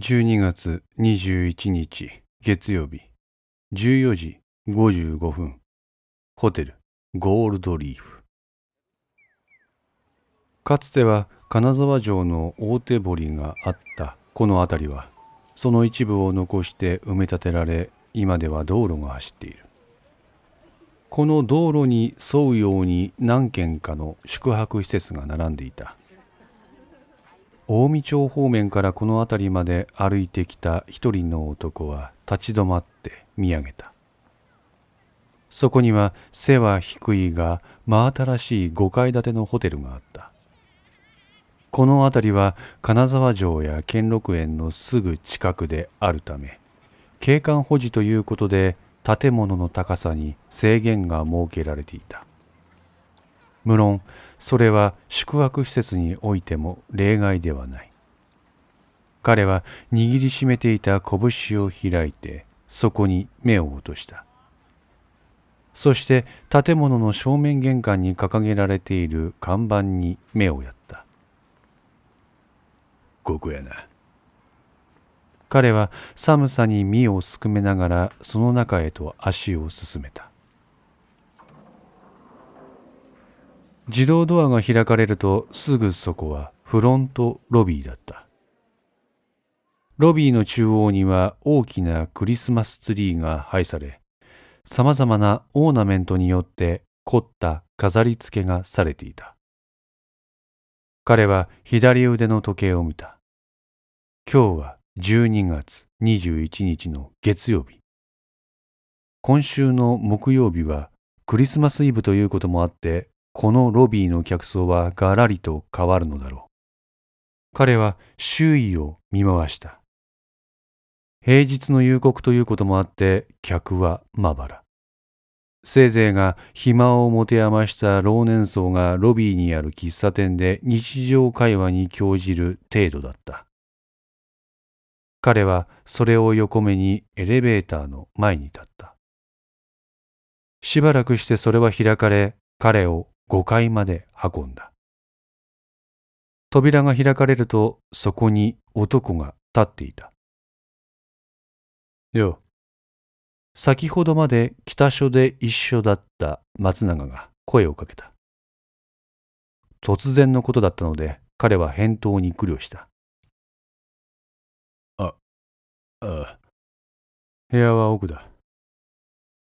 12月21日月曜日。14時55分。ホテル。ゴールドリーフ。かつては金沢城の大手堀があった。この辺りはその一部を残して埋め立てられ今では道路が走っている。この道路に沿うように何軒かの宿泊施設が並んでいた。近江町方面からこの辺りまで歩いてきた一人の男は立ち止まって見上げた。そこには背は低いが真新しい5階建てのホテルがあった。この辺りは金沢城や兼六園のすぐ近くであるため景観保持ということで建物の高さに制限が設けられていた。無論それは宿泊施設においても例外ではない。彼は握りしめていた拳を開いてそこに目を落とした。そして建物の正面玄関に掲げられている看板に目をやった。ここやな。彼は寒さに身をすくめながらその中へと足を進めた自動ドアが開かれるとすぐそこはフロントロビーだった。ロビーの中央には大きなクリスマスツリーが配され、様々なオーナメントによって凝った飾り付けがされていた。彼は左腕の時計を見た。今日は12月21日の月曜日。今週の木曜日はクリスマスイブということもあってこのロビーの客層はがらりと変わるのだろう。彼は周囲を見回した。平日の夕刻ということもあって客はまばら。せいぜいが暇を持て余した老年層がロビーにある喫茶店で日常会話に興じる程度だった。彼はそれを横目にエレベーターの前に立った。しばらくしてそれは開かれ、彼を5階まで運んだ。扉が開かれるとそこに男が立っていた。よ。先ほどまで北署で一緒だった松永が声をかけた。突然のことだったので彼は返答に苦慮した。あ、ああ。部屋は奥だ。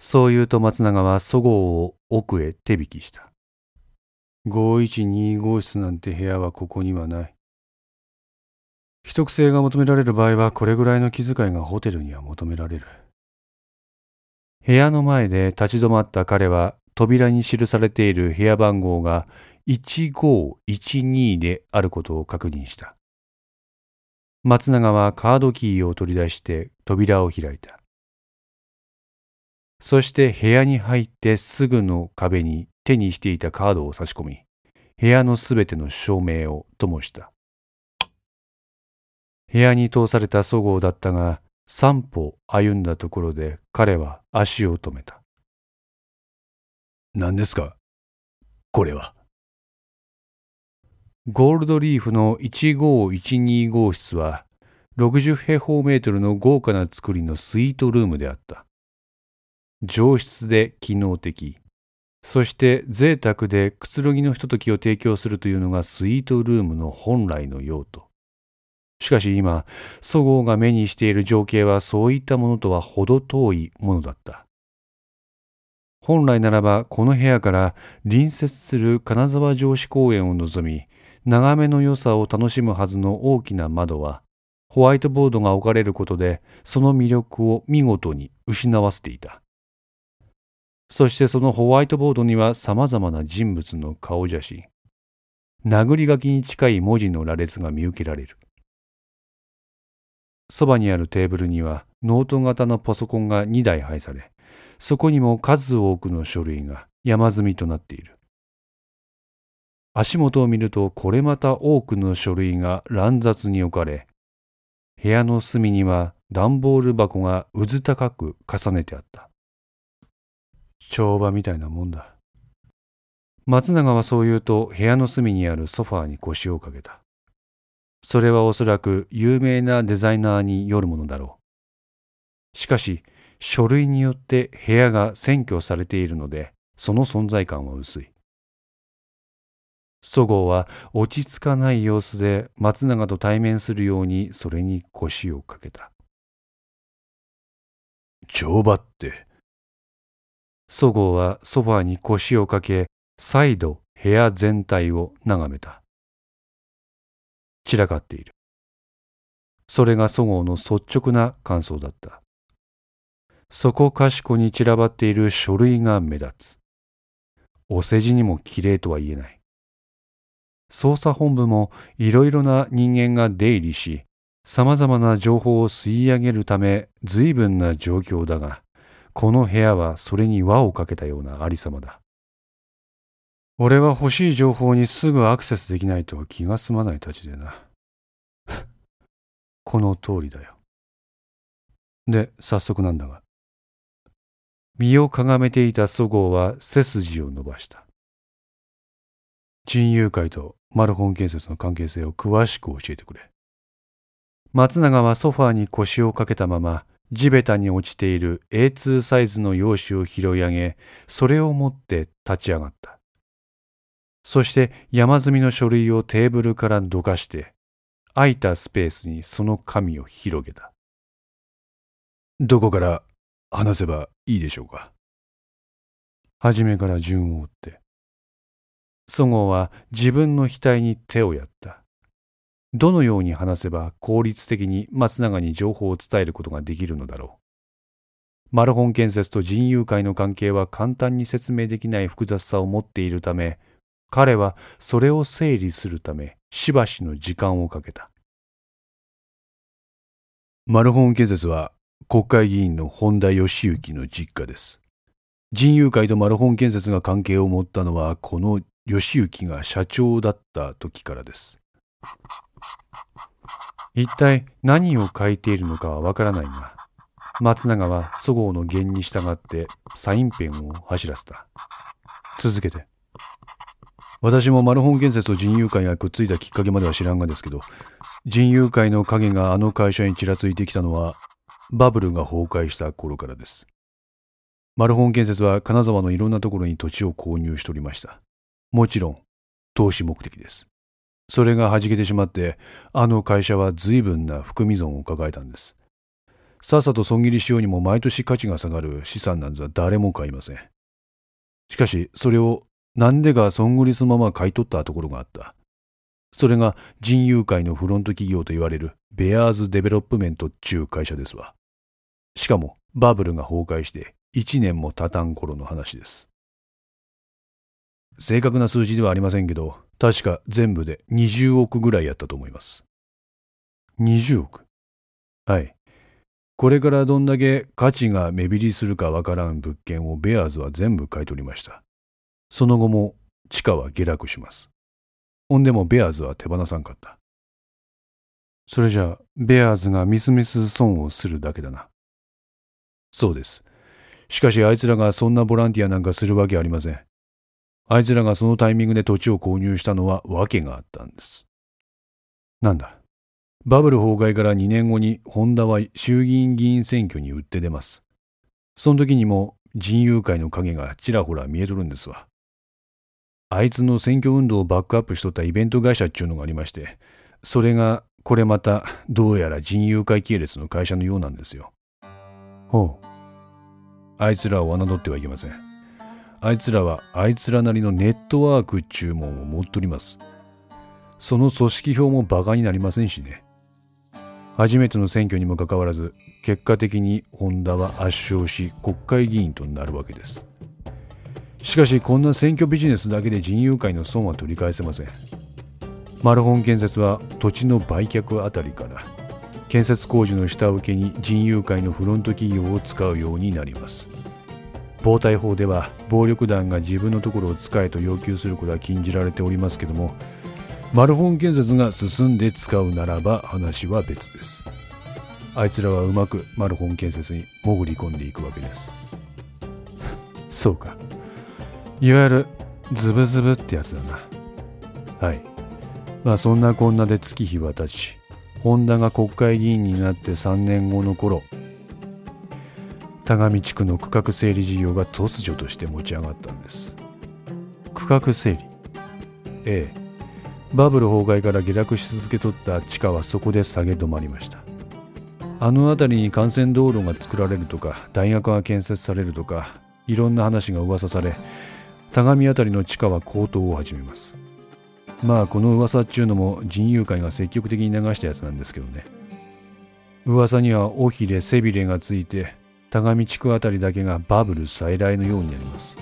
そう言うと松永はそごうを奥へ手引きした。512号室なんて部屋はここにはない。秘匿性が求められる場合はこれぐらいの気遣いがホテルには求められる。部屋の前で立ち止まった彼は扉に記されている部屋番号が1512であることを確認した。松永はカードキーを取り出して扉を開いた。そして部屋に入ってすぐの壁に手にしていたカードを差し込み、部屋のすべての照明を灯した。部屋に通されたそごうだったが、三歩歩んだところで彼は足を止めた。何ですか？これは。ゴールドリーフの1512号室は、60平方メートルの豪華な作りのスイートルームであった。上質で機能的。そして贅沢でくつろぎのひとときを提供するというのがスイートルームの本来の用途。しかし今、そごうが目にしている情景はそういったものとは程遠いものだった。本来ならばこの部屋から隣接する金沢城址公園を望み、眺めの良さを楽しむはずの大きな窓は、ホワイトボードが置かれることでその魅力を見事に失わせていた。そしてそのホワイトボードには様々な人物の顔写真。殴り書きに近い文字の羅列が見受けられる。そばにあるテーブルにはノート型のパソコンが2台配され、そこにも数多くの書類が山積みとなっている。足元を見るとこれまた多くの書類が乱雑に置かれ、部屋の隅には段ボール箱がうず高く重ねてあった。帳場みたいなもんだ。松永はそう言うと部屋の隅にあるソファーに腰をかけた。それはおそらく有名なデザイナーによるものだろう。しかし、書類によって部屋が占拠されているので、その存在感は薄い。そごうは落ち着かない様子で松永と対面するようにそれに腰をかけた。乗馬って。そごうはソファーに腰をかけ、再度部屋全体を眺めた。散らかっている。それがそごうの率直な感想だった。そこかしこに散らばっている書類が目立つ。お世辞にも綺麗とは言えない。捜査本部もいろいろな人間が出入りし、様々な情報を吸い上げるため随分な状況だが、この部屋はそれに輪をかけたようなありさまだ。俺は欲しい情報にすぐアクセスできないと気が済まないたちでな。この通りだよ。で、早速なんだが。身をかがめていたそごうは背筋を伸ばした。人友会とマルホン建設の関係性を詳しく教えてくれ。松永はソファーに腰をかけたまま、地べたに落ちている A2 サイズの用紙を拾い上げ、それを持って立ち上がった。そして山積みの書類をテーブルからどかして、空いたスペースにその紙を広げた。どこから話せばいいでしょうか？初めから順を追って。そごうは自分の額に手をやった。どのように話せば効率的に松永に情報を伝えることができるのだろう。マルホン建設と人友会の関係は簡単に説明できない複雑さを持っているため、彼はそれを整理するためしばしの時間をかけた。マルホン建設は国会議員の本田義行の実家です。人友会とマルホン建設が関係を持ったのはこの義行が社長だった時からです。一体何を書いているのかはわからないが、松永はそごうの言に従ってサインペンを走らせた。続けて。私もマルホン建設と人友会がくっついたきっかけまでは知らんがですけど、人友会の影があの会社にちらついてきたのは、バブルが崩壊した頃からです。マルホン建設は金沢のいろんなところに土地を購入しておりました。もちろん、投資目的です。それが弾けてしまって、あの会社は随分な含み損を抱えたんです。さっさと損切りしようにも毎年価値が下がる資産なんざ誰も買いません。しかし、それをなんでかそっくりそのまま買い取ったところがあった。それが仁熊会のフロント企業と言われるベアーズデベロップメントっちゅう会社ですわ。しかもバブルが崩壊して1年も経たん頃の話です。正確な数字ではありませんけど、確か全部で20億ぐらいやったと思います。20億？はい。これからどんだけ価値が目減りするかわからん物件をベアーズは全部買い取りました。その後も地価は下落します。ほんでもベアーズは手放さんかった。それじゃあ、ベアーズがみすみす損をするだけだな。そうです。しかしあいつらがそんなボランティアなんかするわけありません。あいつらがそのタイミングで土地を購入したのは訳があったんです。なんだ？バブル崩壊から2年後にホンダは衆議院議員選挙に打って出ます。その時にも人友会の影がちらほら見えとるんですわ。あいつの選挙運動をバックアップしとったイベント会社っちゅうのがありまして、それがこれまたどうやら人友会系列の会社のようなんですよ。ほう。あいつらを侮ってはいけません。あいつらはあいつらなりのネットワークっちゅうもんを持っとります。その組織票もバカになりませんしね。初めての選挙にもかかわらず、結果的にホンダは圧勝し国会議員となるわけです。しかしこんな選挙ビジネスだけで人友会の損は取り返せません。マルホン建設は土地の売却あたりから建設工事の下請けに人友会のフロント企業を使うようになります。暴対法では暴力団が自分のところを使えと要求することは禁じられておりますけどもマルホン建設が進んで使うならば話は別ですあいつらはうまくマルホン建設に潜り込んでいくわけです そうか。いわゆるズブズブってやつだな。はいまあそんなこんなで月日は経ち本田が国会議員になって3年後の頃田上地区の区画整理事業が突如として持ち上がったんです。区画整理。ええ。バブル崩壊から下落し続けとった地価はそこで下げ止まりました。あの辺りに幹線道路が作られるとか大学が建設されるとかいろんな話が噂され田上辺りの地価は高騰を始めます。まあこの噂っちゅうのも人友会が積極的に流したやつなんですけどね。噂には尾ひれ背びれがついて田上地区あたりだけがバブル再来のようになります。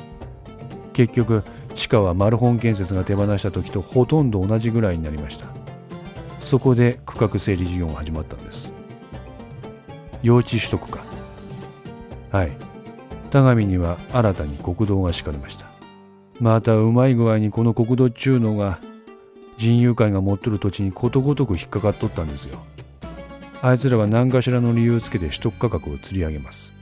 結局地下はマルホン建設が手放した時とほとんど同じぐらいになりました。そこで区画整理事業が始まったんです。用地取得か。はい。田上には新たに国道が敷かれました。またうまい具合にこの国道っちゅうのが人友会が持っとる土地にことごとく引っかかっとったんですよ。あいつらは何かしらの理由をつけて取得価格を釣り上げます。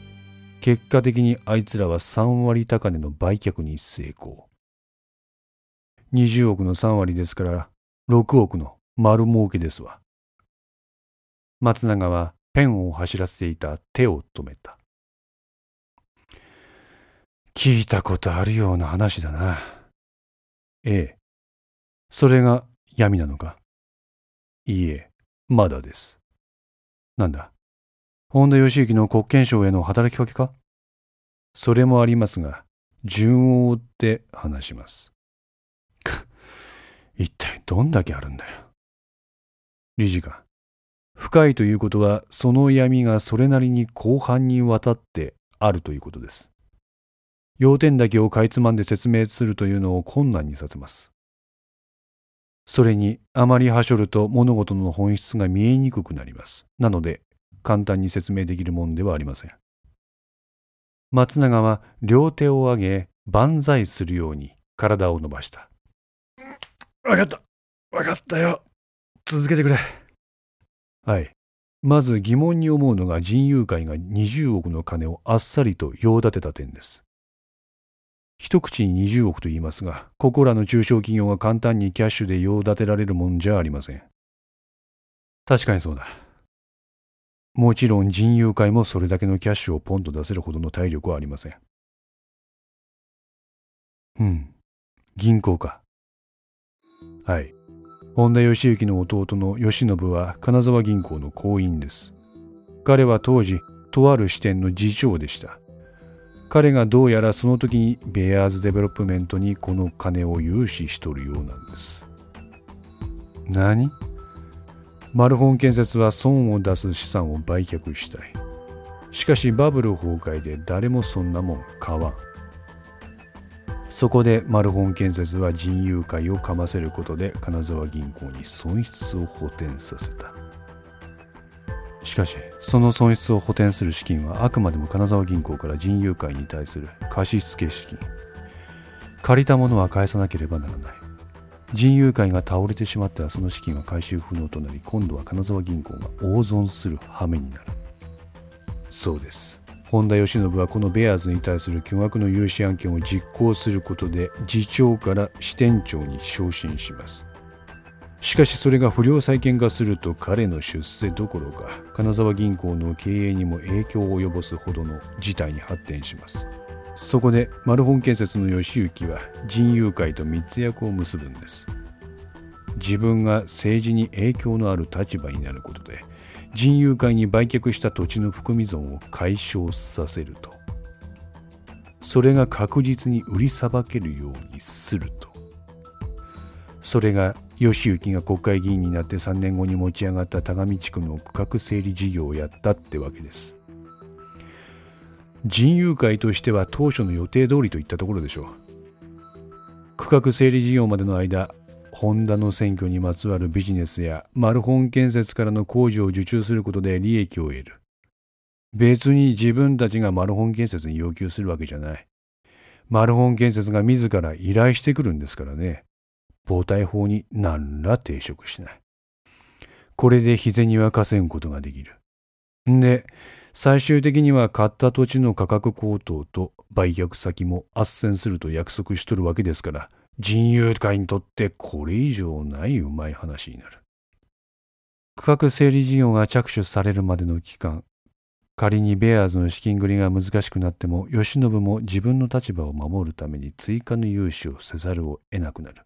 結果的にあいつらは3割高値の売却に成功。20億の3割ですから6億の丸儲けですわ。松永はペンを走らせていた手を止めた。聞いたことあるような話だな。ええ。それが闇なのか？いいえまだです。なんだ？本田義行の国権省への働きかけか？それもありますが順を追って話します。一体どんだけあるんだよ？理事官深いということはその闇がそれなりに広範にわたってあるということです。要点だけをかいつまんで説明するというのを困難にさせます。それにあまりはしょると物事の本質が見えにくくなります。なので簡単に説明できるもんではありません。松永は両手を上げ万歳するように体を伸ばした。わかった。わかったよ。続けてくれ。はい。まず疑問に思うのが人友会が20億の金をあっさりと用立てた点です一口に20億と言いますがここらの中小企業が簡単にキャッシュで用立てられるもんじゃありません。確かにそうだ。もちろん人友会もそれだけのキャッシュをポンと出せるほどの体力はありません。うん。銀行か。はい。本多善幸の弟の義信は金沢銀行の行員です。彼は当時とある支店の次長でした。彼がどうやらその時にベアーズデベロップメントにこの金を融資しとるようなんです。何？マルホン建設は損を出す資産を売却したい。しかしバブル崩壊で誰もそんなもん買わん。そこでマルホン建設は人友会をかませることで金沢銀行に損失を補填させた。しかしその損失を補填する資金はあくまでも金沢銀行から人友会に対する貸付資金。借りたものは返さなければならない。人友会が倒れてしまったらその資金は回収不能となり今度は金沢銀行が大損する羽目になる。そうです。本田義信はこのベアーズに対する巨額の融資案件を実行することで次長から支店長に昇進します。しかしそれが不良債権化すると彼の出世どころか金沢銀行の経営にも影響を及ぼすほどの事態に発展します。そこでマルホン建設の義行は人友会と密約を結ぶんです。自分が政治に影響のある立場になることで人友会に売却した土地の含み損を解消させると。それが確実に売りさばけるようにすると。それが義行が国会議員になって3年後に持ち上がった田上地区の区画整理事業をやったってわけです人友会としては当初の予定通りといったところでしょう区画整理事業までの間ホンダの選挙にまつわるビジネスやマルホン建設からの工事を受注することで利益を得る。別に自分たちがマルホン建設に要求するわけじゃない。マルホン建設が自ら依頼してくるんですからね。防体法に何ら抵触しない。これで日銭は稼ぐことができる。んで、最終的には買った土地の価格高騰と売却先も斡旋すると約束しとるわけですから、人友会にとってこれ以上ないうまい話になる。区画整理事業が着手されるまでの期間、仮にベアーズの資金繰りが難しくなっても、慶喜も自分の立場を守るために追加の融資をせざるを得なくなる。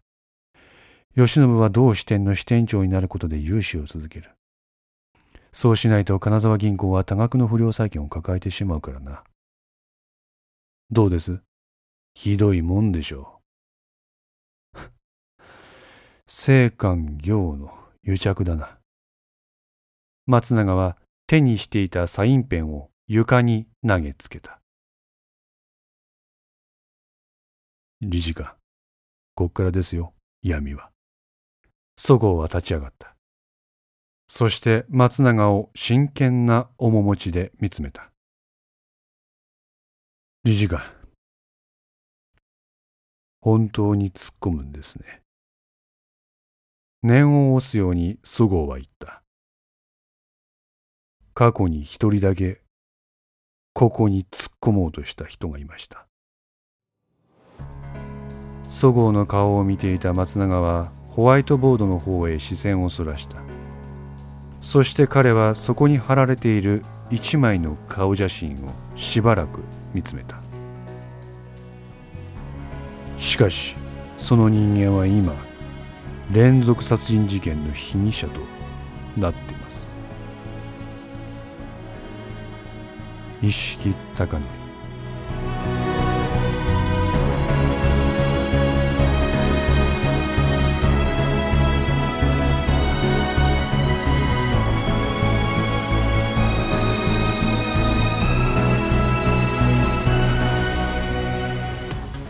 慶喜は同支店の支店長になることで融資を続ける。そうしないと金沢銀行は多額の不良債権を抱えてしまうからな。どうです？ひどいもんでしょう。青函行の癒着だな。松永は手にしていたサインペンを床に投げつけた。理事官、こっからですよ、闇は。そごうは立ち上がった。そして松永を真剣な面持ちで見つめた。理事官、本当に突っ込むんですね。念を押すようにそごうは言った。過去に一人だけここに突っ込もうとした人がいました。そごうの顔を見ていた松永はホワイトボードの方へ視線をそらした。そして彼はそこに貼られている一枚の顔写真をしばらく見つめた。しかしその人間は今連続殺人事件の被疑者となっています。意識高則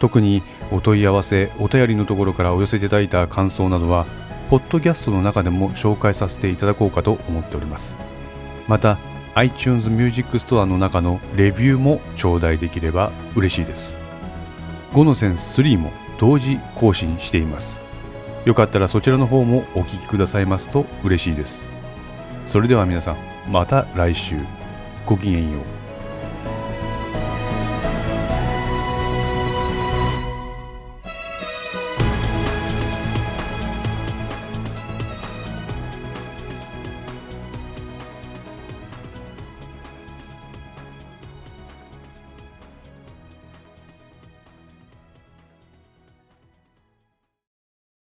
特にお問い合わせお便りのところからお寄せいただいた感想などはポッドキャストの中でも紹介させていただこうかと思っております。また iTunes Music Store の中のレビューも頂戴できれば嬉しいです。5の線3も同時更新しています。よかったらそちらの方もお聴きくださいますと嬉しいです。それでは皆さんまた来週。ごきげんよう。